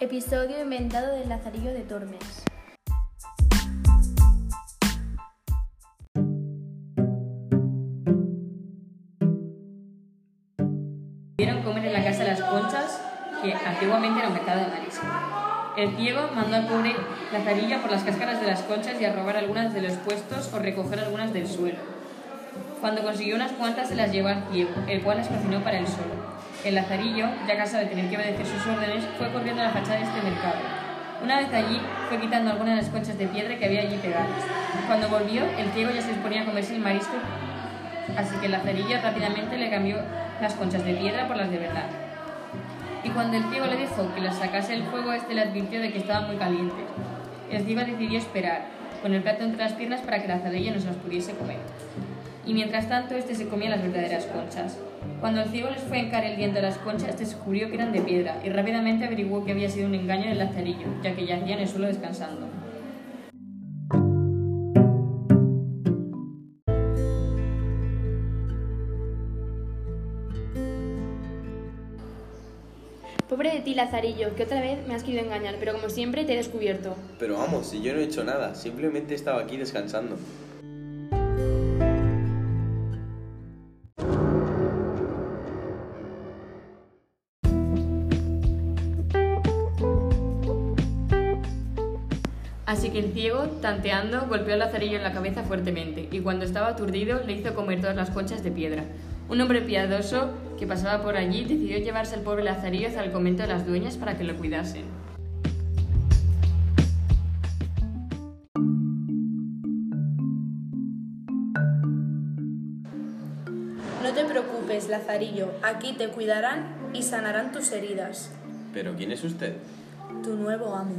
Episodio inventado del Lazarillo de Tormes. Vieron comer en la casa las conchas, que antiguamente era un mercado de marisco. El ciego mandó al pobre Lazarillo por las cáscaras de las conchas y a robar algunas de los puestos o recoger algunas del suelo. Cuando consiguió unas cuantas se las llevó al ciego, el cual las cocinó para él solo. El Lazarillo, ya cansado de tener que obedecer sus órdenes, fue corriendo a la fachada de este mercado. Una vez allí, fue quitando algunas de las conchas de piedra que había allí pegadas. Cuando volvió, el ciego ya se disponía a comerse el marisco, así que el Lazarillo rápidamente le cambió las conchas de piedra por las de verdad. Y cuando el ciego le dijo que las sacase del fuego, este le advirtió de que estaban muy calientes. El ciego decidió esperar, con el plato entre las piernas para que el Lazarillo no se las pudiese comer. Y mientras tanto, este se comía las verdaderas conchas. Cuando el ciego les fue a encar el diente a las conchas, este descubrió que eran de piedra y rápidamente averiguó que había sido un engaño del Lazarillo, ya que yacía en el suelo descansando. Pobre de ti, Lazarillo, que otra vez me has querido engañar, pero como siempre te he descubierto. Pero vamos, si yo no he hecho nada, simplemente estaba aquí descansando. Así que el ciego, tanteando, golpeó al lazarillo en la cabeza fuertemente y cuando estaba aturdido le hizo comer todas las conchas de piedra. Un hombre piadoso que pasaba por allí decidió llevarse al pobre lazarillo hacia el convento de las dueñas para que lo cuidasen. No te preocupes, Lazarillo, aquí te cuidarán y sanarán tus heridas. ¿Pero quién es usted? Tu nuevo amo.